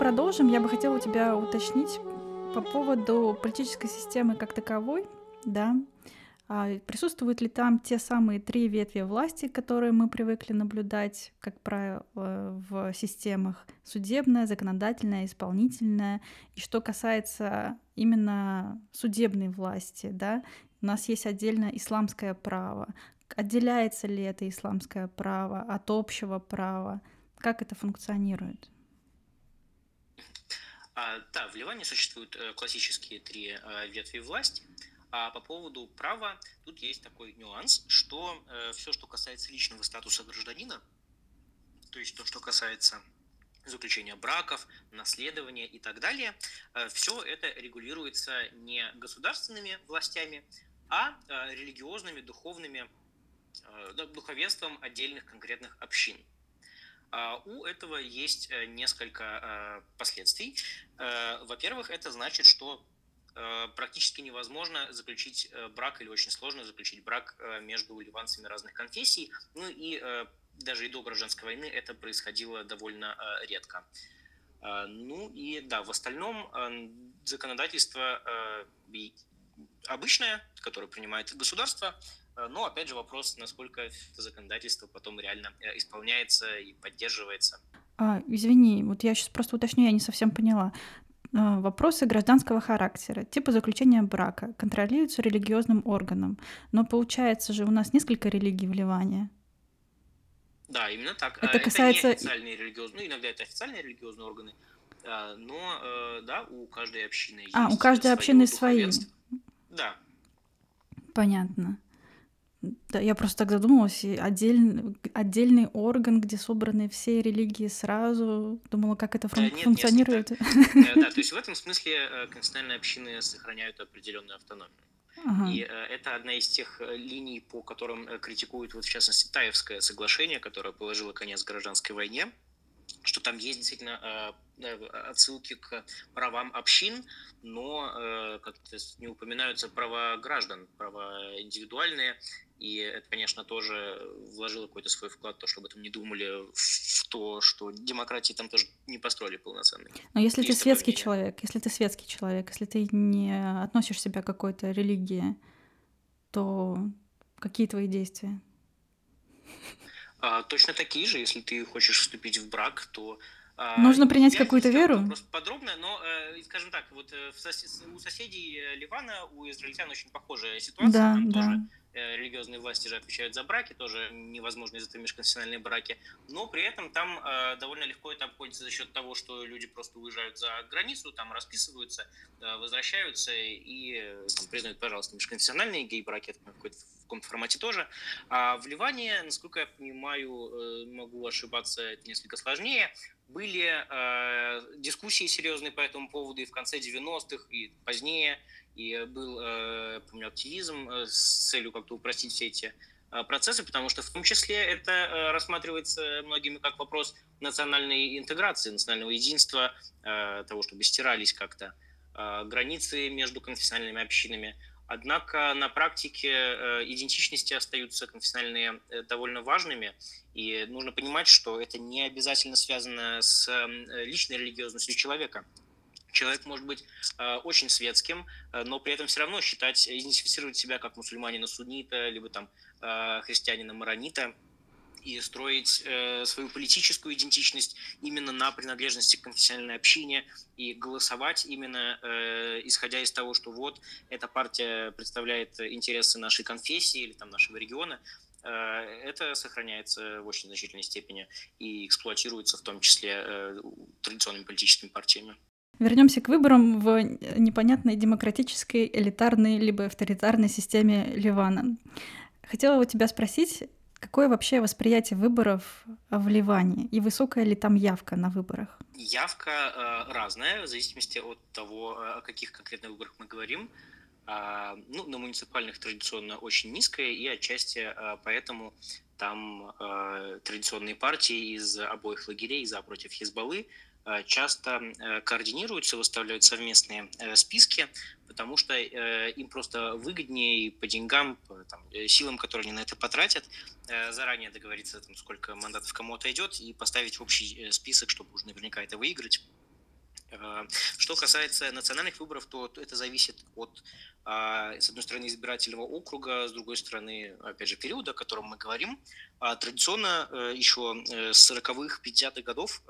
продолжим, я бы хотела у тебя уточнить по поводу политической системы как таковой, да, а присутствуют ли там те самые три ветви власти, которые мы привыкли наблюдать, как правило, в системах судебная, законодательная, исполнительная. И что касается именно судебной власти, да, у нас есть отдельно исламское право. Отделяется ли это исламское право от общего права? Как это функционирует? А, да, в Ливане существуют э, классические три э, ветви власти. А по поводу права, тут есть такой нюанс, что э, все, что касается личного статуса гражданина, то есть то, что касается заключения браков, наследования и так далее, все это регулируется не государственными властями, а религиозными, духовными, духовенством отдельных конкретных общин. Uh, у этого есть uh, несколько uh, последствий. Во-первых, это значит, что Э, практически невозможно заключить э, брак или очень сложно заключить брак э, между ливанцами разных конфессий. Ну и даже и до гражданской войны это происходило довольно редко. Ну и да, в остальном законодательство обычное, которое принимает государство, но опять же вопрос, насколько это законодательство потом реально исполняется и поддерживается. А, извини, вот я сейчас просто уточню, я не совсем поняла. А, вопросы гражданского характера, типа заключения брака, контролируются религиозным органом. Но получается же у нас несколько религий в Ливане. Да, именно так. Это касается... Это не официальные религиозные, ну иногда это официальные религиозные органы, а, но э, да, у каждой общины есть А, у каждой общины свои. Да. Понятно. Да, я просто так задумалась, и отдельный, отдельный орган, где собраны все религии сразу. Думала, как это фун- да, нет, функционирует. Нет, да, то есть в этом смысле э, конфессиональные общины сохраняют определенную автономию. Ага. И э, это одна из тех э, линий, по которым критикуют, вот в частности, Таевское соглашение, которое положило конец гражданской войне, что там есть действительно отсылки к правам общин, но как-то не упоминаются права граждан, права индивидуальные, и это, конечно, тоже вложило какой-то свой вклад, то, чтобы там не думали в то, что демократии там тоже не построили полноценной. Но если Есть ты светский мнение. человек, если ты светский человек, если ты не относишь себя к какой-то религии, то какие твои действия? А, точно такие же, если ты хочешь вступить в брак, то а, Нужно принять какую-то веру? Просто подробно, но, э, скажем так, вот э, у соседей Ливана, у израильтян очень похожая ситуация. Да, Там да. тоже религиозные власти же отвечают за браки, тоже невозможно из этого межконфессиональные браки, но при этом там э, довольно легко это обходится за счет того, что люди просто уезжают за границу, там расписываются, э, возвращаются и там, признают, пожалуйста, межконфессиональные гей-браки, это в каком-то формате тоже. А в Ливане, насколько я понимаю, э, могу ошибаться, это несколько сложнее, были э, дискуссии серьезные по этому поводу и в конце 90-х, и позднее, и был, э, помню, активизм э, с целью как-то упростить все эти э, процессы, потому что в том числе это э, рассматривается многими как вопрос национальной интеграции, национального единства, того, чтобы стирались как-то границы между конфессиональными общинами. Однако на практике э, идентичности остаются конфессиональные э, довольно важными, и нужно понимать, что это не обязательно связано с э, личной религиозностью человека. Человек может быть э, очень светским, но при этом все равно считать, идентифицировать себя как мусульманина суннита, либо там э, христианина маронита – и строить э, свою политическую идентичность именно на принадлежности к конфессиональной общине и голосовать именно э, исходя из того, что вот эта партия представляет интересы нашей конфессии или там нашего региона, э, это сохраняется в очень значительной степени и эксплуатируется в том числе э, традиционными политическими партиями. Вернемся к выборам в непонятной демократической, элитарной либо авторитарной системе Ливана. Хотела у тебя спросить, Какое вообще восприятие выборов в Ливане и высокая ли там явка на выборах? Явка э, разная, в зависимости от того, э, о каких конкретных выборах мы говорим. Э, ну, на муниципальных традиционно очень низкая, и отчасти э, поэтому там э, традиционные партии из обоих лагерей, за против Хизбаллы, часто э, координируются, выставляют совместные э, списки, потому что им просто выгоднее по деньгам, по там, силам, которые они на это потратят, заранее договориться, там, сколько мандатов кому отойдет, и поставить общий список, чтобы уже наверняка это выиграть. Э, что касается национальных выборов, то это зависит от, а, с одной стороны, избирательного округа, с другой стороны, опять же, периода, о котором мы говорим. А традиционно э, еще э, с 40-х, 50-х годов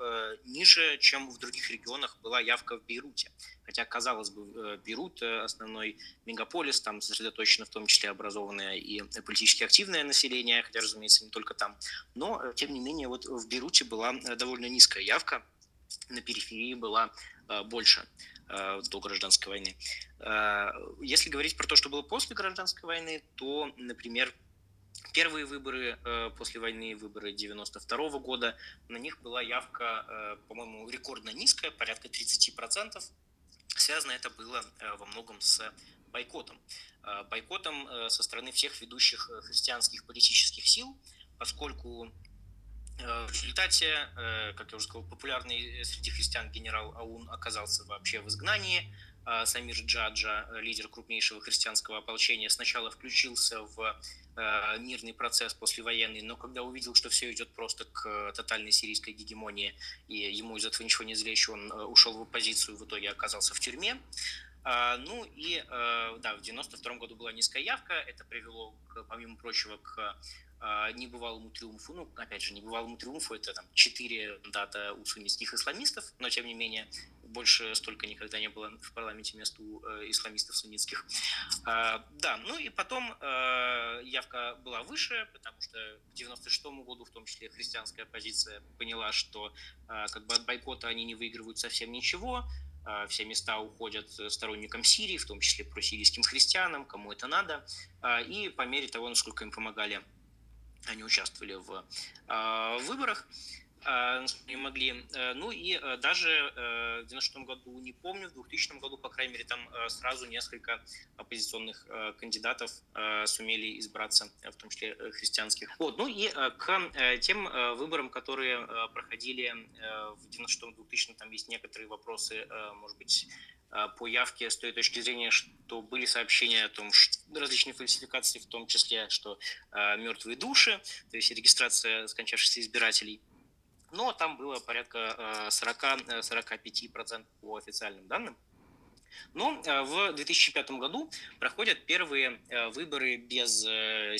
ниже, чем в других регионах, была явка в Бейруте. Хотя, казалось бы, Бейрут – основной мегаполис, там сосредоточено в том числе образованное и политически активное население, хотя, разумеется, не только там. Но, тем не менее, вот в Бейруте была довольно низкая явка, на периферии была э, больше э, до гражданской войны. Э, если говорить про то, что было после гражданской войны, то, например, первые выборы после войны, выборы 92 года, на них была явка, по-моему, рекордно низкая, порядка 30%. Связано это было во многом с бойкотом. Бойкотом со стороны всех ведущих христианских политических сил, поскольку в результате, э, как я уже сказал, популярный среди христиан генерал Аун оказался вообще в изгнании. А Самир Джаджа, лидер крупнейшего христианского ополчения, сначала включился в э, мирный процесс послевоенный, но когда увидел, что все идет просто к тотальной сирийской гегемонии, и ему из этого ничего не извлечь, он ушел в оппозицию, в итоге оказался в тюрьме. Ну и да, в 92 году была низкая явка, это привело, помимо прочего, к небывалому триумфу, ну, опять же, небывалому триумфу, это там четыре дата у суннитских исламистов, но, тем не менее, больше столько никогда не было в парламенте мест у э, исламистов суннитских. А, да, ну и потом э, явка была выше, потому что к 96 году, в том числе, христианская оппозиция поняла, что э, как бы от бойкота они не выигрывают совсем ничего, все места уходят сторонникам Сирии, в том числе просирийским христианам, кому это надо. И по мере того, насколько им помогали они участвовали в э, выборах, э, не могли. Э, ну и э, даже э, в 96 году, не помню, в 2000 году, по крайней мере, там сразу несколько оппозиционных кандидатов сумели избраться, в том числе христианских. Вот, ну и к тем выборам, которые проходили в 96-2000, там есть некоторые вопросы, может быть, а, по явке с той точки зрения, что были сообщения о том, что различные фальсификации, в том числе, что э, мертвые души, то есть регистрация скончавшихся избирателей. Но там было порядка э, 40-45% по официальным данным. Но э, в 2005 году проходят первые выборы без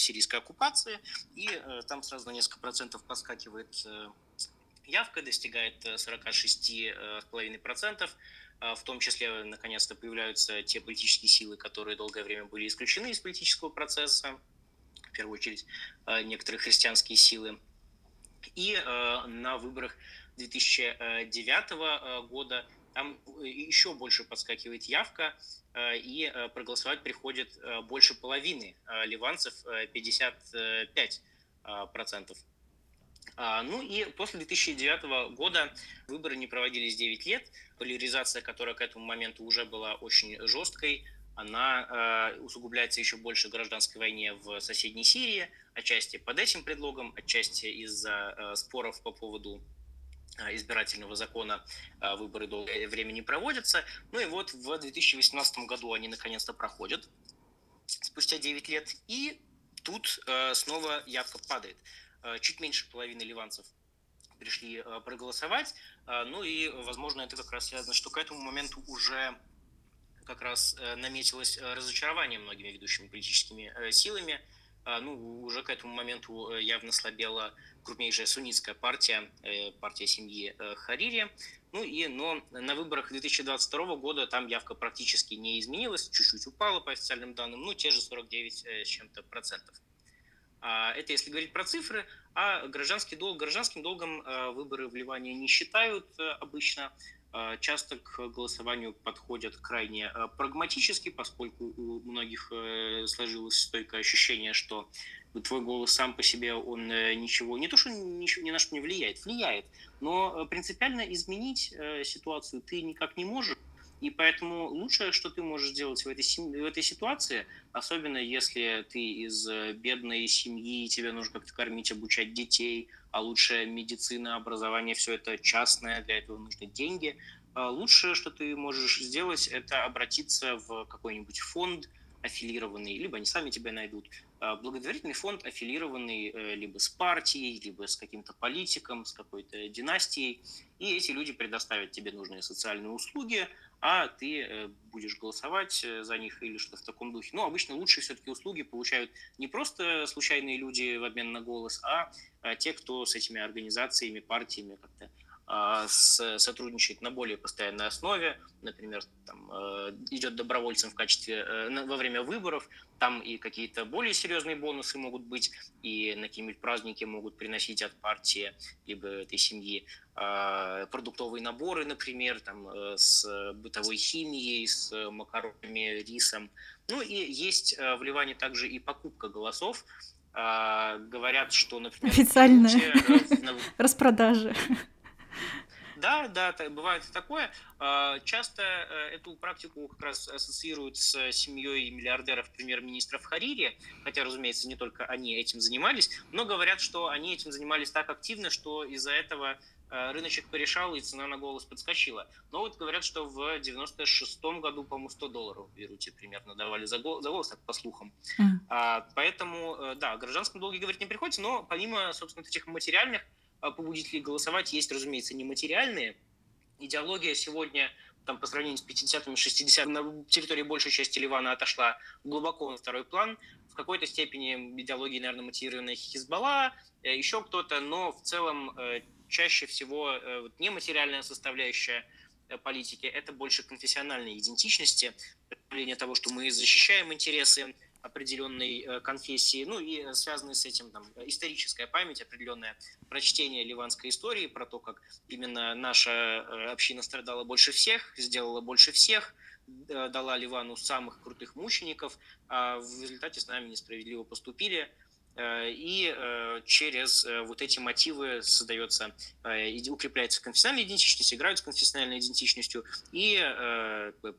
сирийской оккупации, и там сразу на несколько процентов подскакивает явка, достигает 46,5%. А, в том числе, наконец-то, появляются те политические силы, которые долгое время были исключены из политического процесса, в первую очередь а, некоторые христианские силы. И а, на выборах 2009 года там еще больше подскакивает явка, и проголосовать приходит больше половины ливанцев, 55%. А, ну и после 2009 года выборы не проводились 9 лет. Поляризация, которая к этому моменту уже была очень жесткой, она э, усугубляется еще больше гражданской войне в соседней Сирии, отчасти под этим предлогом, отчасти из-за э, споров по поводу избирательного закона выборы долгое время не проводятся. Ну и вот в 2018 году они наконец-то проходят, спустя 9 лет, и тут э, снова явка падает. Э, чуть меньше половины ливанцев пришли э, проголосовать. Э, ну и, возможно, это как раз связано, что к этому моменту уже как раз наметилось разочарование многими ведущими политическими силами. Ну, уже к этому моменту явно слабела крупнейшая суннитская партия, партия семьи Харири. Ну и, но на выборах 2022 года там явка практически не изменилась, чуть-чуть упала по официальным данным, ну, те же 49 с чем-то процентов. А, это если говорить про цифры. А гражданский долг, гражданским долгом а, выборы в Ливане не считают э, обычно. А, часто к голосованию подходят крайне э, прагматически, поскольку у многих э, сложилось стойкое ощущение, что твой голос сам по себе, он ничего, не то, что ничего, ни на что не влияет, влияет, но принципиально изменить ситуацию ты никак не можешь. И поэтому лучшее, что ты можешь сделать в этой, в этой ситуации, особенно если ты из э, бедной семьи, тебе нужно как-то кормить, обучать детей, а лучше медицина, образование, все это частное, для этого нужны деньги. А лучшее, что ты можешь сделать, это обратиться в какой-нибудь фонд аффилированный, либо они сами тебя найдут, благотворительный фонд, аффилированный либо с партией, либо с каким-то политиком, с какой-то династией, и эти люди предоставят тебе нужные социальные услуги, а ты э, будешь голосовать э, за них или что-то в таком духе. Но обычно лучшие все-таки услуги получают не просто случайные люди в обмен на голос, а те, кто с этими организациями, партиями как-то а, сотрудничает на более постоянной основе, например, там, э, идет добровольцем в качестве во время выборов, там и какие-то более серьезные бонусы могут быть, и на какие-нибудь праздники могут приносить от партии либо этой семьи а, продуктовые наборы, например, там, э, с бытовой химией, с макаронами, рисом. Ну и есть э, в Ливане также и покупка голосов. А, говорят, что, например... Официальная э, распродажа. Да, да, бывает такое. А, часто эту практику как раз ассоциируют с семьей миллиардеров премьер-министров Харири, хотя, разумеется, не только они этим занимались, но говорят, что они этим занимались так активно, что из-за этого Э, рыночек порешал, и цена на голос подскочила. Но вот говорят, что в 96-м году, по-моему, 100 долларов в Беруте примерно давали за, голос, за голос, так по слухам. Mm. А, поэтому, э, да, о гражданском долге говорить не приходится, но помимо, собственно, этих материальных э, побудителей голосовать, есть, разумеется, нематериальные. Идеология сегодня там, по сравнению с 50-ми, 60-ми, на территории большей части Ливана отошла глубоко на второй план. В какой-то степени идеология, наверное, мотивированная Хизбалла, еще кто-то, но в целом чаще всего э, вот, нематериальная составляющая э, политики, это больше конфессиональной идентичности, проявление того, что мы защищаем интересы определенной э, конфессии, ну и связанные с этим там, историческая память, определенное прочтение ливанской истории про то, как именно наша община страдала больше всех, сделала больше всех, дала Ливану самых крутых мучеников, а в результате с нами несправедливо поступили, Э, и э, через э, вот эти мотивы создается, укрепляется конфессиональная идентичность, играют с конфессиональной идентичностью и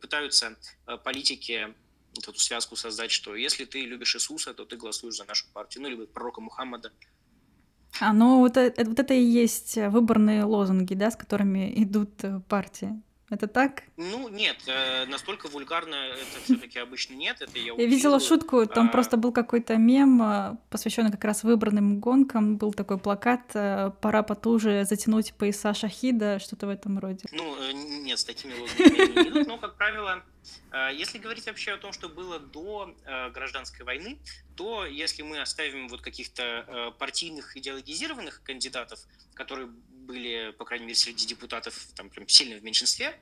пытаются политики эту связку создать, что если ты любишь Иисуса, то ты голосуешь за нашу партию, ну, либо пророка Мухаммада. А, ну вот это, вот это и есть выборные лозунги, да, с которыми идут партии. Это так? Ну, нет, э, настолько вульгарно это все-таки обычно нет. Это я, я видела шутку, там а... просто был какой-то мем, э, посвященный как раз выбранным гонкам. Был такой плакат э, «Пора потуже затянуть пояса шахида», что-то в этом роде. Ну, нет, с такими лозунгами не идут, но, как правило, если говорить вообще о том, что было до гражданской войны, то если мы оставим вот каких-то партийных идеологизированных кандидатов, которые были, по крайней мере, среди депутатов там прям сильно в меньшинстве.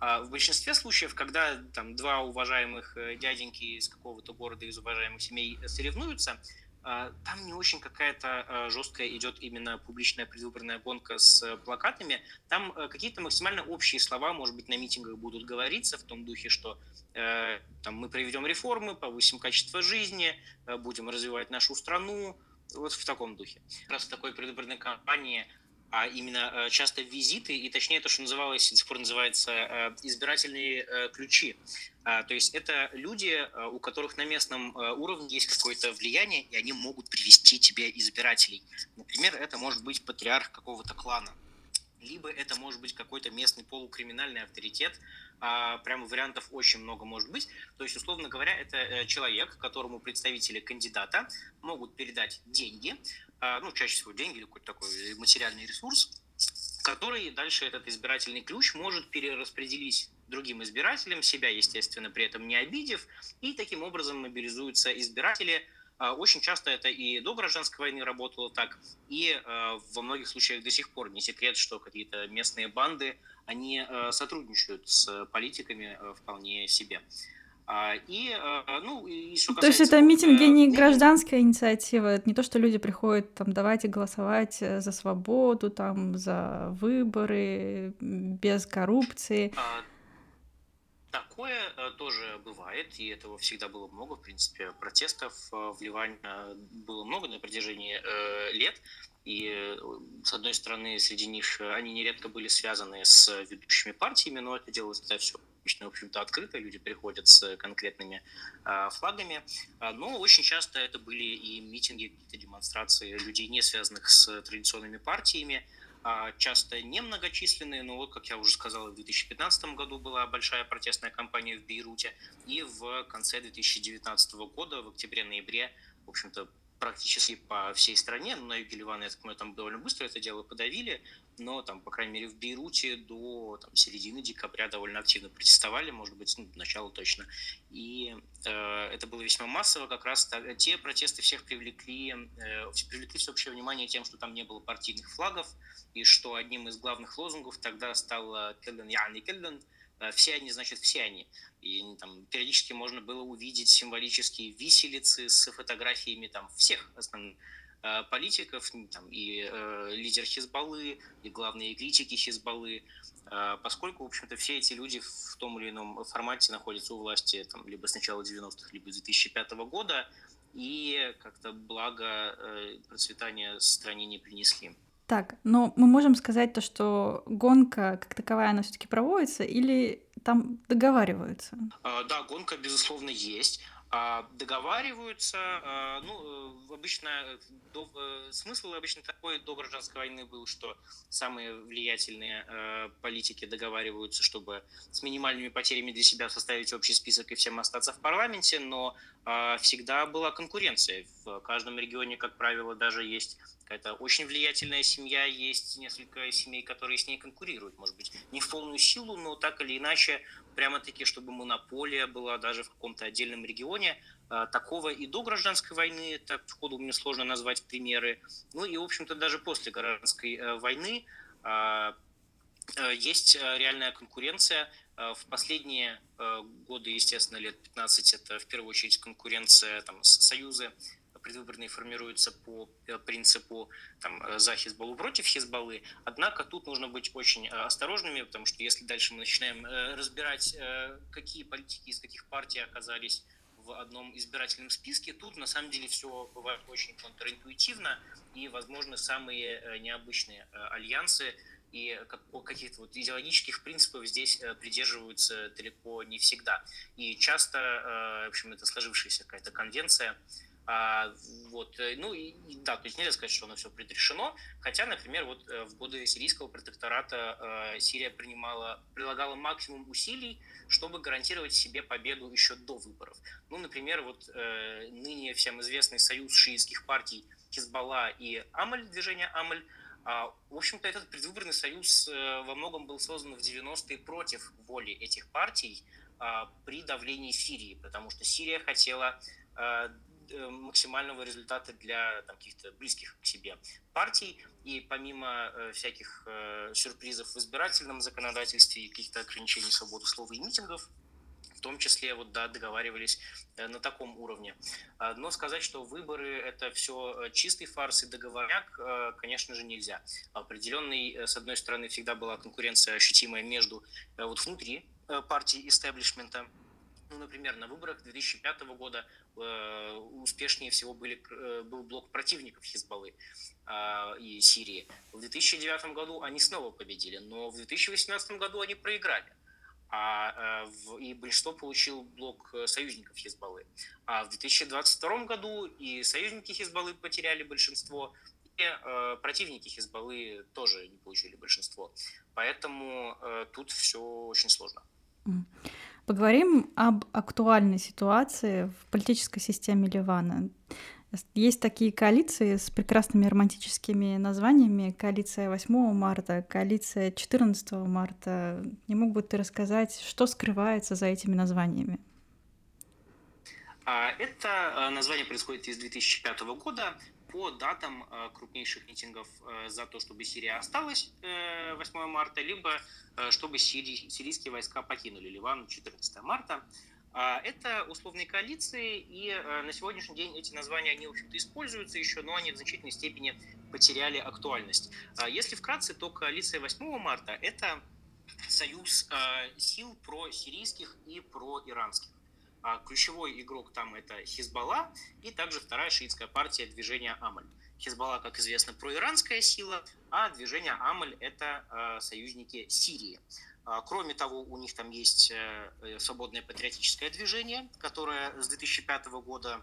А в большинстве случаев, когда там два уважаемых э, дяденьки из какого-то города, из уважаемых семей соревнуются, а, там не очень какая-то а, жесткая идет именно публичная предвыборная гонка с плакатами. Там э, какие-то максимально общие слова, может быть, на митингах будут говориться в том духе, что э, там, мы проведем реформы, повысим качество жизни, будем развивать нашу страну, вот в таком духе. Раз в такой предвыборной кампании а именно э, часто визиты, и точнее то, что называлось, до сих пор называется э, избирательные э, ключи. А, то есть это люди, у которых на местном уровне есть какое-то влияние, и они могут привести тебе избирателей. Например, это может быть патриарх какого-то клана, либо это может быть какой-то местный полукриминальный авторитет, а, прямо вариантов очень много может быть. То есть, условно говоря, это человек, которому представители кандидата могут передать деньги, ну, чаще всего деньги или какой-то такой материальный ресурс, который дальше этот избирательный ключ может перераспределить другим избирателям, себя, естественно, при этом не обидев, и таким образом мобилизуются избиратели. А, очень часто это и до гражданской войны работало так, и а, во многих случаях до сих пор не секрет, что какие-то местные банды, они сотрудничают с политиками вполне себе. А, и, а, ну, и что То есть это митинги не гражданская инициатива, это не то, что люди приходят, там, давайте голосовать э, за свободу, там, за выборы, без коррупции. А, такое э, тоже бывает, и этого всегда было много, в принципе, протестов э, в Ливане было много на протяжении лет, и, с одной стороны, среди них они нередко были связаны с ведущими партиями, но это делалось это все обычно, в общем-то, открыто, люди приходят с конкретными э, флагами, а, но очень часто это были и митинги, какие-то демонстрации людей, не связанных с традиционными партиями, э, часто немногочисленные, но вот, как я уже сказал, в 2015 году была большая протестная кампания в Бейруте, и в конце 2019 года, в октябре-ноябре, в общем-то, практически по всей стране, но на юге Ливана, я так понимаю, там довольно быстро это дело подавили, но там, по крайней мере, в Бейруте до там, середины декабря довольно активно протестовали, может быть, ну, начало точно. И э, это было весьма массово, как раз те протесты всех привлекли, э, привлекли всеобщее внимание тем, что там не было партийных флагов, и что одним из главных лозунгов тогда стал «Келлен яни келлен», Э, все они, значит, все они. И там периодически можно было увидеть символические виселицы с фотографиями там всех основных политиков, там, и э, лидер Хизбаллы, и главные критики Хизбаллы, э, поскольку, в общем-то, все эти люди в том или ином формате находятся у власти там, либо с начала 90-х, либо с 2005 года, и как-то благо э, процветания стране не принесли. Так, но мы можем сказать то, что гонка как таковая, она все-таки проводится, или там договариваются? А, да, гонка, безусловно, есть. А, договариваются, а, ну, э, обычно до, э, смысл обычно такой до гражданской войны был, что самые влиятельные э, политики договариваются, чтобы с минимальными потерями для себя составить общий список и всем остаться в парламенте, но всегда была конкуренция. В каждом регионе, как правило, даже есть какая-то очень влиятельная семья, есть несколько семей, которые с ней конкурируют, может быть, не в полную силу, но так или иначе прямо-таки, чтобы монополия была даже в каком-то отдельном регионе. А, такого и до гражданской войны, так входу мне сложно назвать примеры. Ну и, в общем-то, даже после гражданской э, войны а, э, есть э, реальная конкуренция. В последние годы, естественно, лет 15, это в первую очередь конкуренция там, союзы предвыборные формируются по э, принципу там, э, за Хизбаллу против Хизбаллы. Однако тут нужно быть очень э, осторожными, потому что если дальше мы начинаем разбирать, какие политики из каких партий оказались в одном избирательном списке, тут на самом деле все бывает очень контринтуитивно и, возможно, самые необычные альянсы и каких-то вот идеологических принципов здесь придерживаются далеко не всегда. И часто, в общем, это сложившаяся какая-то конвенция а, вот, э, ну и, да, то есть нельзя сказать, что оно все предрешено, хотя, например, вот э, в годы сирийского протектората э, Сирия принимала, прилагала максимум усилий, чтобы гарантировать себе победу еще до выборов. Ну, например, вот э, ныне всем известный союз шиитских партий Хизбалла и Амаль, движение Амаль, а, в общем-то, этот предвыборный союз э, во многом был создан в 90-е против воли этих партий а, при давлении Сирии, потому что Сирия хотела максимального результата для там, каких-то близких к себе партий. И помимо э, всяких э, сюрпризов в избирательном законодательстве и каких-то ограничений свободы слова и митингов, в том числе вот, да, договаривались э, на таком уровне. А, но сказать, что выборы – это все э, чистый фарс и договорняк, э, конечно же, нельзя. Определенный, с одной стороны, всегда была конкуренция ощутимая между вот внутри партии истеблишмента, ну, например, на выборах 2005 года э, успешнее всего были, э, был блок противников Хизбаллы э, и Сирии. В 2009 году они снова победили, но в 2018 году они проиграли. А, э, в, и большинство получил блок э, союзников Хизбаллы. А в 2022 году и союзники Хизбаллы потеряли большинство, э, противники Хизбаллы тоже не получили большинство. Поэтому э, тут все очень сложно. Поговорим об актуальной ситуации в политической системе Ливана. Есть такие коалиции с прекрасными романтическими названиями. Коалиция 8 марта, коалиция 14 марта. Не мог бы ты рассказать, что скрывается за этими названиями? А, это а, название происходит из 2005 года по датам э, крупнейших митингов э, за то, чтобы Сирия осталась 8 э, марта, либо чтобы сирийские войска покинули Ливан 14 марта. А, это условные коалиции, и на сегодняшний день эти названия, они, в общем-то, используются еще, но они в значительной степени потеряли актуальность. А, если вкратце, то коалиция 8 марта – это союз сил про сирийских и про иранских. А ключевой игрок там это Хизбалла и также вторая шиитская партия движения Амаль. Хизбалла, как известно, проиранская сила, а движение Амаль – это э, союзники Сирии. А, кроме того, у них там есть э, свободное патриотическое движение, которое с 2005 года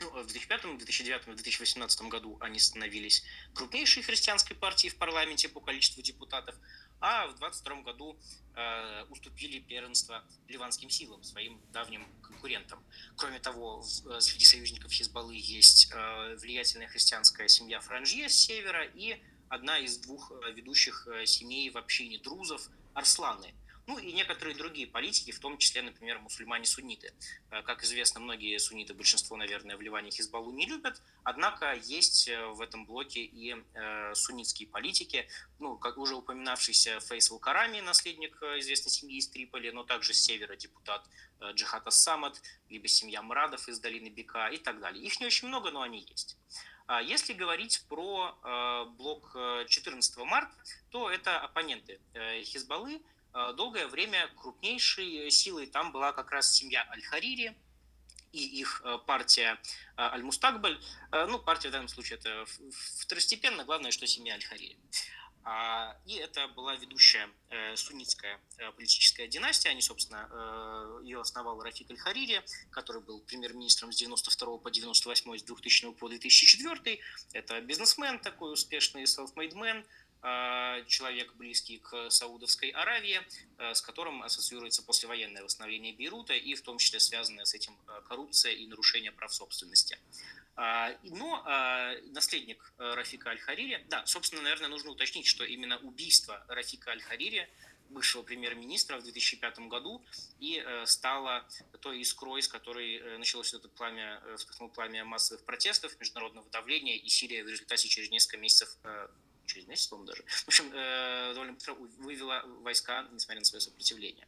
ну, в 2005, 2009, 2018 году они становились крупнейшей христианской партией в парламенте по количеству депутатов, а в 2022 году э, уступили первенство ливанским силам, своим давним конкурентам. Кроме того, в, э, среди союзников Хизбаллы есть э, влиятельная христианская семья Франжье с севера и одна из двух э, ведущих э, семей в общине друзов Арсланы – ну и некоторые другие политики, в том числе, например, мусульмане-сунниты. Э, как известно, многие сунниты, большинство, наверное, в Ливане Хизбаллу не любят, однако есть э, в этом блоке и э, суннитские политики, ну, как уже упоминавшийся Фейсал Карами, наследник известной семьи из Триполи, но также с севера депутат Джихат Ассамад, либо семья Мрадов из долины Бека и так далее. Их не очень много, но они есть. А если говорить про блок 14 марта, то это оппоненты Хизбаллы, долгое время крупнейшей силой там была как раз семья Аль-Харири и их э, партия э, Аль-Мустакбаль. Ну, партия в данном случае это второстепенно, главное, что семья Аль-Харири. А, и это была ведущая суннитская политическая династия. Они, собственно, ее основал Рафик Аль-Харири, который был премьер-министром с 92 по 98, с 2000 по 2004. Это бизнесмен такой успешный, self-made man, Э, человек, близкий к Саудовской Аравии, э, с которым ассоциируется послевоенное восстановление Бейрута и в том числе связанная с этим э, коррупция и нарушение прав собственности. Но наследник Рафика Аль-Харири, да, собственно, наверное, нужно уточнить, что именно убийство Рафика Аль-Харири, бывшего премьер-министра в 2005 году, и стало той искрой, с которой началось это пламя, вспыхнуло пламя массовых протестов, международного давления, и Сирия в результате через несколько месяцев через месяц, по-моему, даже. В общем, э, довольно быстро вывела войска, несмотря на свое сопротивление.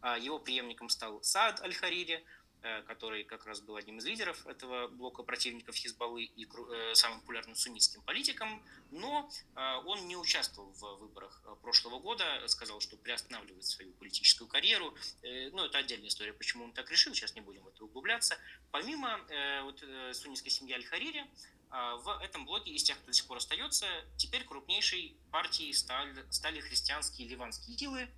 А его преемником стал Саад Аль-Харири, э, который как раз был одним из лидеров этого блока противников Хизбаллы и э, самым популярным суннитским политиком, но он не участвовал в выборах прошлого года, сказал, что приостанавливает свою политическую карьеру. Ну, это отдельная история, почему он так решил, сейчас не будем в это углубляться. Помимо вот, суннитской семьи Аль-Харири, в этом блоке из тех, кто до сих пор остается, теперь крупнейшей партией стали, стали христианские ливанские силы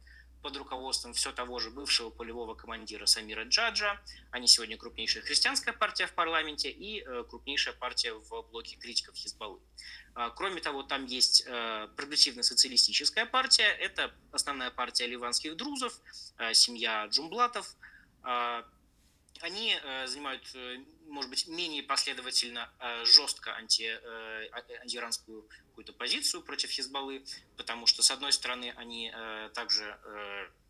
под руководством все того же бывшего полевого командира Самира Джаджа. Они сегодня крупнейшая христианская партия в парламенте и э, крупнейшая партия в блоке критиков Хизбаллы. А, кроме того, там есть э, прогрессивно-социалистическая партия. Это основная партия ливанских друзов, э, семья Джумблатов. Они занимают может быть, менее последовательно, э, жестко анти, э, антииранскую какую-то позицию против Хизбаллы, потому что, с одной стороны, они э, также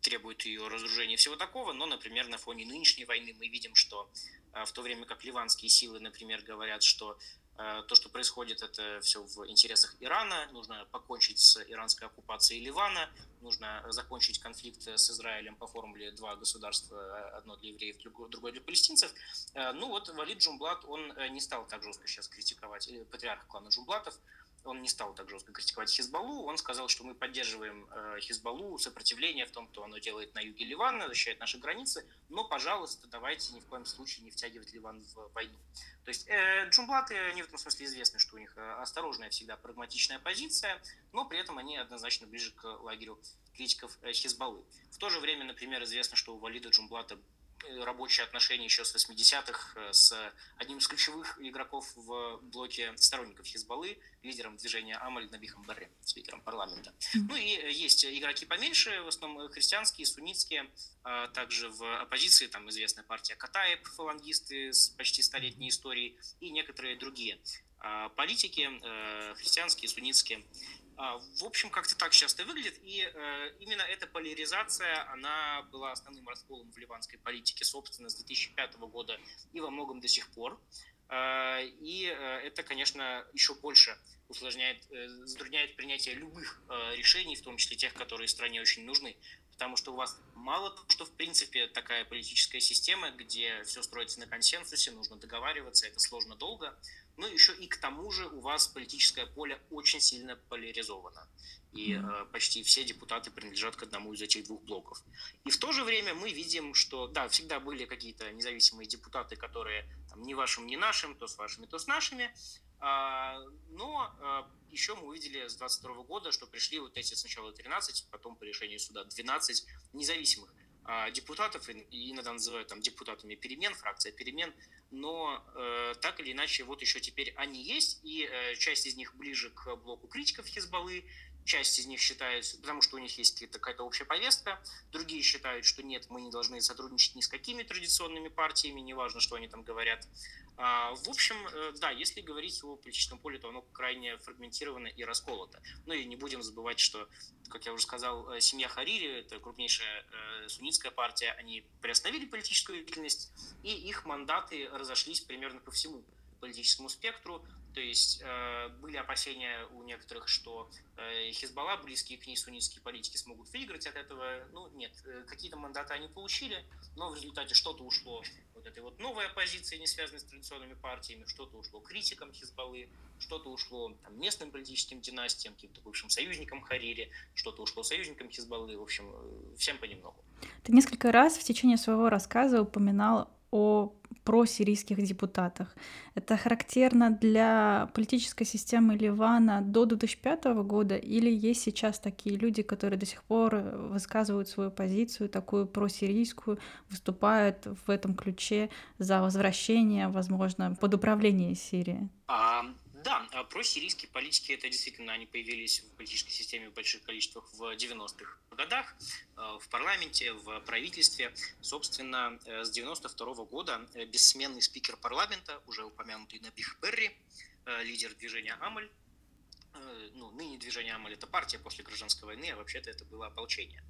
требуют ее разоружения и всего такого, но, например, на фоне нынешней войны мы видим, что в то время как ливанские силы, например, говорят, что Э, то, что происходит, это все в интересах Ирана. Нужно покончить с иранской оккупацией Ливана. Нужно закончить конфликт с Израилем по формуле два государства, одно для евреев, другое для палестинцев. Э, ну вот Валид Джумблат, он э, не стал так жестко сейчас критиковать, патриарх клана Джумблатов, он не стал так жестко критиковать Хизбаллу, он сказал, что мы поддерживаем э, Хизбаллу, сопротивление в том, что оно делает на юге Ливана, защищает наши границы, но, пожалуйста, давайте ни в коем случае не втягивать Ливан в войну. То есть э, джумблаты, они в этом смысле известны, что у них э, осторожная всегда прагматичная позиция, но при этом они однозначно ближе к лагерю критиков э, Хизбаллы. В то же время, например, известно, что у Валида Джумблата рабочие отношения еще с 80-х э, с одним из ключевых игроков в блоке сторонников Хизбаллы, лидером движения Амаль Набихом Барре, спикером парламента. Ну и э, есть игроки поменьше, в основном христианские, суннитские, а также в оппозиции, там известная партия Катаев, фалангисты с почти столетней историей, и некоторые другие а, политики, христианские, суннитские. А, в общем, как-то так сейчас это выглядит. И э, именно эта поляризация, она была основным расколом в ливанской политике, собственно, с 2005 года и во многом до сих пор. Э, и э, это, конечно, еще больше усложняет, затрудняет принятие любых решений, в том числе тех, которые стране очень нужны. Потому что у вас мало того, что в принципе такая политическая система, где все строится на консенсусе, нужно договариваться, это сложно долго, но еще и к тому же у вас политическое поле очень сильно поляризовано. И э, почти все депутаты принадлежат к одному из этих двух блоков. И в то же время мы видим, что, да, всегда были какие-то независимые депутаты, которые там, ни вашим, ни нашим, то с вашими, то с нашими. А, но а, еще мы увидели с 22 года, что пришли вот эти сначала 13, потом по решению суда 12 независимых депутатов, и иногда называют там депутатами перемен, фракция перемен, но э, так или иначе, вот еще теперь они есть, и э, часть из них ближе к блоку критиков Хизбаллы, Часть из них считает, потому что у них есть какая-то общая повестка, другие считают, что нет, мы не должны сотрудничать ни с какими традиционными партиями, неважно, что они там говорят. А, в общем, э, да, если говорить о политическом поле, то оно крайне фрагментировано и расколото. Ну и не будем забывать, что, как я уже сказал, э, семья Харири, это крупнейшая э, суннитская партия, они приостановили политическую деятельность, и их мандаты разошлись примерно по всему политическому спектру. То есть э, были опасения у некоторых, что э, Хизбалла, близкие к ней суннитские политики, смогут выиграть от этого. Ну, нет, э, какие-то мандаты они получили, но в результате что-то ушло вот этой вот новой оппозиции, не связанной с традиционными партиями, что-то ушло критикам Хизбаллы, что-то ушло там, местным политическим династиям, каким-то бывшим союзникам Харири, что-то ушло союзникам Хизбаллы, в общем, э, всем понемногу. Ты несколько раз в течение своего рассказа упоминал о просирийских депутатах. Это характерно для политической системы Ливана до 2005 года или есть сейчас такие люди, которые до сих пор высказывают свою позицию, такую просирийскую, выступают в этом ключе за возвращение, возможно, под управление Сирии? А, да, а просирийские политики, это действительно, они появились в политической системе в больших количествах в 90-х годах, э, в парламенте, в правительстве. Собственно, э, с 92 -го года э, бессменный спикер парламента, уже упомянутый Набих Берри, лидер движения Амаль, ну, ныне движение Амаль – это партия после гражданской войны, а вообще-то это было ополчение.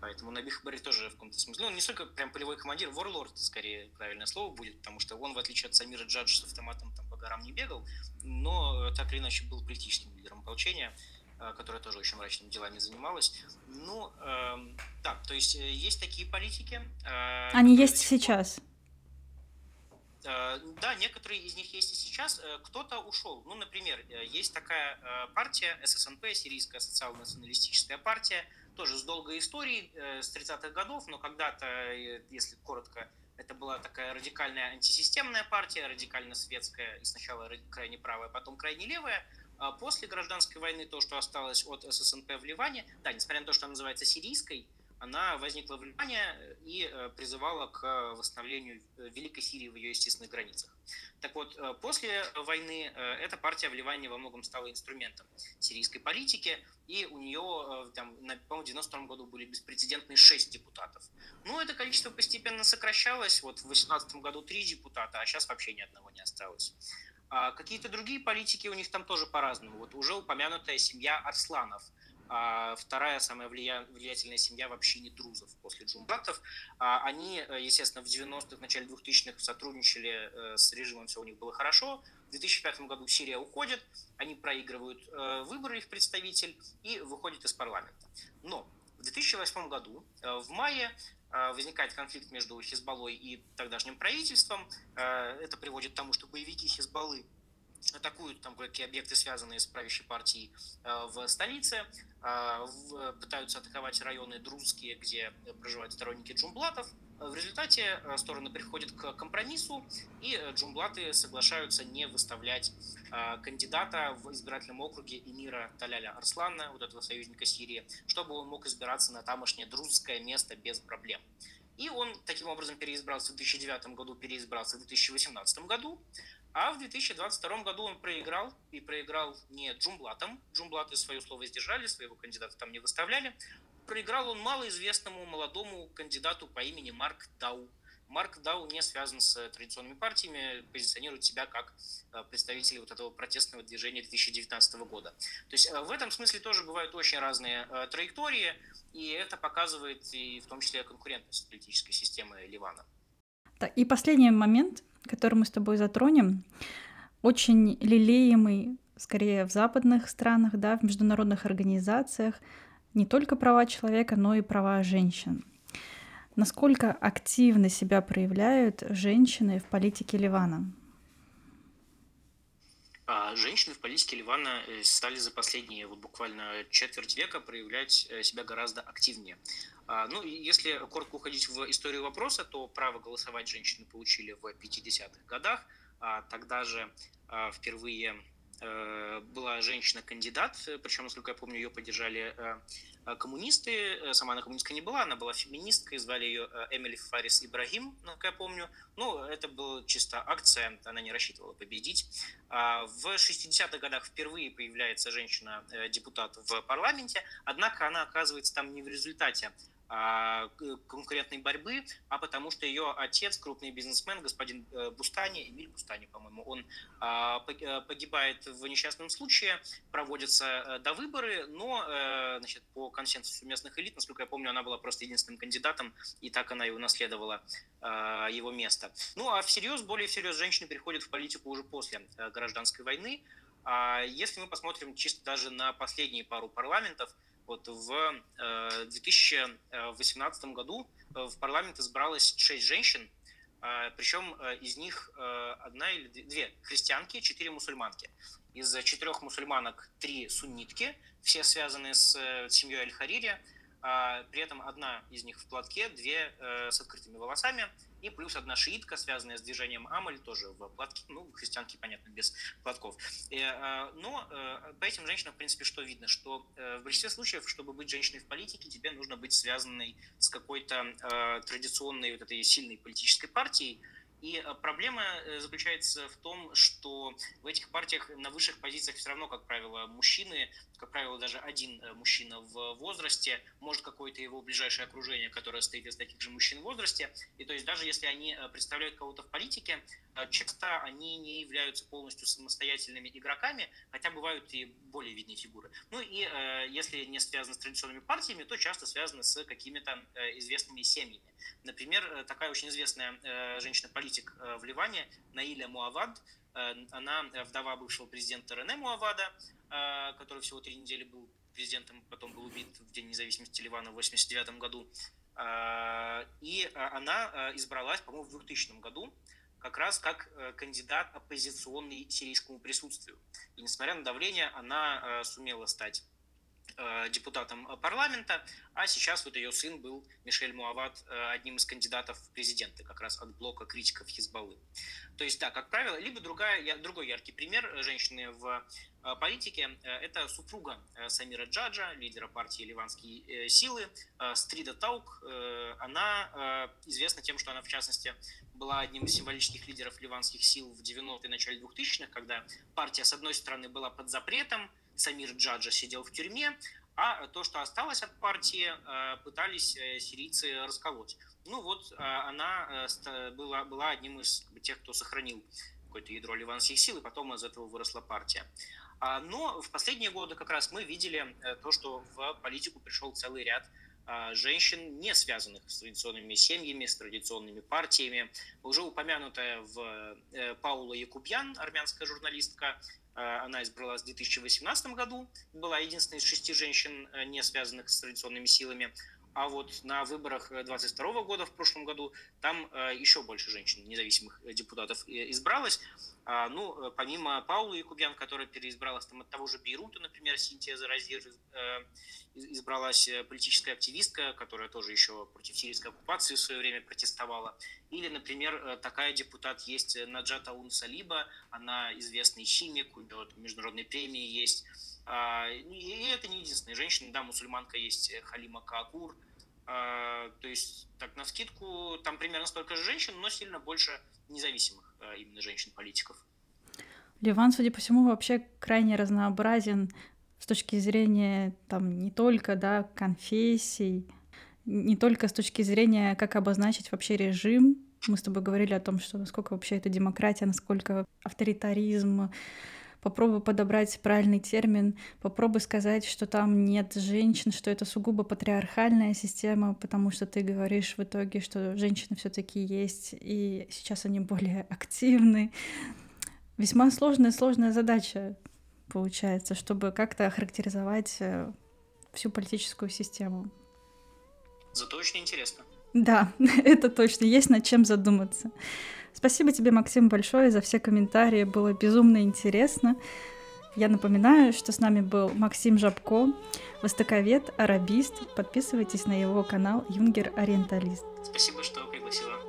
Поэтому Набих Барри тоже в каком-то смысле, ну, не столько прям полевой командир, ворлорд, скорее, правильное слово будет, потому что он, в отличие от Самира Джаджа, с автоматом там горам не бегал, но так или иначе был политическим лидером ополчения, э, которая тоже очень мрачными делами занималась. Ну, э, да, то есть э, есть такие политики. Э, Они есть сейчас. Э, да, некоторые из них есть и сейчас. Кто-то ушел. Ну, например, есть такая партия ССНП, Сирийская социал-националистическая партия, тоже с долгой историей, с 30-х годов, но когда-то, если коротко, это была такая радикальная антисистемная партия, радикально светская, и сначала крайне правая, потом крайне левая. А после гражданской войны то, что осталось от ССНП в Ливане, да, несмотря на то, что она называется сирийской, она возникла в Ливане и э, призывала к восстановлению э, Великой Сирии в ее естественных границах. Так вот, э, после войны эта партия в Ливане во многом стала инструментом сирийской политики, и у нее, там, на, по-моему, в 92 году были беспрецедентные 6 депутатов. Ну, это количество постепенно сокращалось, вот в 2018 году 3 депутата, а сейчас вообще ни одного не осталось. А какие-то другие политики у них там тоже по-разному. Вот уже упомянутая семья Арсланов – а вторая самая влия... влиятельная семья вообще не друзов после джумбатов. А они, э, естественно, в 90-х, начале 2000-х сотрудничали э, с режимом, все у них было хорошо. В 2005 году Сирия уходит, они проигрывают э, выборы, их представитель, и выходит из парламента. Но в 2008 году, в мае, возникает конфликт между Хизбаллой и тогдашним правительством. Это приводит к тому, что боевики Хизбаллы атакуют там какие объекты, связанные с правящей партией э, в столице, э, пытаются атаковать районы друзские, где проживают сторонники джумблатов. В результате э, стороны приходят к компромиссу, и джумблаты соглашаются не выставлять кандидата в избирательном округе Эмира Таляля Арслана, вот этого союзника Сирии, чтобы он мог избираться на тамошнее друзское место без проблем. И он таким образом переизбрался в 2009 году, переизбрался в 2018 году. А в 2022 году он проиграл, и проиграл не Джумблатом. Джумблаты свое слово сдержали, своего кандидата там не выставляли. Проиграл он малоизвестному молодому кандидату по имени Марк Дау. Марк Дау не связан с традиционными партиями, позиционирует себя как э, представитель вот этого протестного движения 2019 года. То есть э, в этом смысле тоже бывают очень разные э, траектории, и это показывает и в том числе конкурентность политической системы Ливана. И последний момент – который мы с тобой затронем, очень лелеемый, скорее в западных странах, да, в международных организациях, не только права человека, но и права женщин. Насколько активно себя проявляют женщины в политике Ливана? А женщины в политике Ливана э, стали за последние вот буквально четверть века проявлять э, себя гораздо активнее. А, ну, если коротко уходить в историю вопроса, то право голосовать женщины получили в 50-х годах. А тогда же впервые была женщина-кандидат, причем, насколько я помню, ее поддержали Э, коммунисты. Э, сама она коммунистка не была, она была феминисткой, звали ее э, Эмили Фарис Ибрагим, насколько я помню. Ну, это была чисто акция, она не рассчитывала победить. А в 60-х годах впервые появляется женщина-депутат в парламенте, однако она оказывается там не в результате конкурентной борьбы, а потому что ее отец, крупный бизнесмен, господин э, Бустани, Эмиль Бустани, по-моему, он а, э, погибает в несчастном случае, проводятся э, до выборы, но значит, по консенсусу местных элит, насколько я помню, она была просто единственным кандидатом, и так она и унаследовала его место. Ну а всерьез, более всерьез, женщины переходят в политику уже после гражданской войны. А если мы посмотрим чисто даже на последние пару парламентов, вот в 2018 э, году э, в парламент избралось шесть женщин, э, причем из них одна или две христианки, четыре мусульманки. Из четырех мусульманок три суннитки, все связаны с семьей Аль-Харири, а при этом одна из них в платке, две с открытыми волосами – и плюс одна шиитка, связанная с движением Амаль, тоже в платке, ну, христианки, понятно, без платков. Э, но э, по этим женщинам, в принципе, что видно? Что э, в большинстве случаев, чтобы быть женщиной в политике, тебе нужно быть связанной с какой-то традиционной вот этой сильной политической партией, и проблема заключается в том, что в этих партиях на высших позициях все равно, как правило, мужчины, как правило, даже один э, мужчина в возрасте, может какое-то его ближайшее окружение, которое стоит из таких же мужчин в возрасте. И то есть даже если они представляют кого-то в политике, часто они не являются полностью самостоятельными игроками, хотя бывают и более видные фигуры. Ну и если не связаны с традиционными партиями, то часто связаны с какими-то известными семьями. Например, такая очень известная женщина-политик, политик э, в Ливане Наиля Муавад. Э, она вдова бывшего президента Рене Муавада, э, который всего три недели был президентом, потом был убит в День независимости Ливана в 1989 году. И она избралась, по-моему, в 2000 году как раз как кандидат оппозиционный сирийскому присутствию. И несмотря на давление, она сумела стать Э, депутатом парламента, а сейчас вот ее сын был, Мишель Муават, э, одним из кандидатов в президенты, как раз от блока критиков Хизбаллы. То есть, да, как правило, либо другая, другой яркий пример женщины в э, политике – это супруга Самира Джаджа, лидера партии «Ливанские силы», Стрида Таук. Она известна тем, что она, в частности, была одним из символических лидеров ливанских сил в 90-е, начале 2000-х, когда партия, с одной стороны, была под запретом, Самир Джаджа сидел в тюрьме, а то, что осталось от партии, э, пытались э, сирийцы расколоть. Ну вот э, она была, была одним из тех, кто сохранил какое-то ядро ливанских сил, и потом из этого выросла партия. А, но в последние годы как раз мы видели то, что в политику пришел целый ряд женщин, не связанных с традиционными семьями, с традиционными партиями. Уже упомянутая в Паула Якубьян, армянская журналистка, она избралась в 2018 году, была единственной из шести женщин, э, не связанных с традиционными силами. А вот на выборах 22 года в прошлом году там э, еще больше женщин, независимых депутатов, избралось. А, ну, помимо Паулы Якубян, которая переизбралась там от того же Бейрута, например, Синтия Заразир, избралась политическая активистка, которая тоже еще против сирийской оккупации в свое время протестовала. Или, например, такая депутат есть Наджата Ун Салиба, она известный химик, у нее международные премии есть. А, и это не единственная женщина, да, мусульманка есть э, Халима Каакур. А, то есть, так, на скидку, там примерно столько же женщин, но сильно больше независимых э, именно женщин-политиков. Ливан, судя по всему, вообще крайне разнообразен с точки зрения там не только да, конфессий, не только с точки зрения, как обозначить вообще режим. Мы с тобой говорили о том, что насколько вообще это демократия, насколько авторитаризм, попробуй подобрать правильный термин, попробуй сказать, что там нет женщин, что это сугубо патриархальная система, потому что ты говоришь в итоге, что женщины все-таки есть, и сейчас они более активны. Весьма сложная, сложная задача получается, чтобы как-то охарактеризовать э, всю политическую систему. Зато очень интересно. Да, это точно, есть над чем задуматься. Спасибо тебе, Максим, большое за все комментарии, было безумно интересно. Я напоминаю, что с нами был Максим Жабко, востоковед, арабист. Подписывайтесь на его канал Юнгер Ориенталист. Спасибо, что пригласила.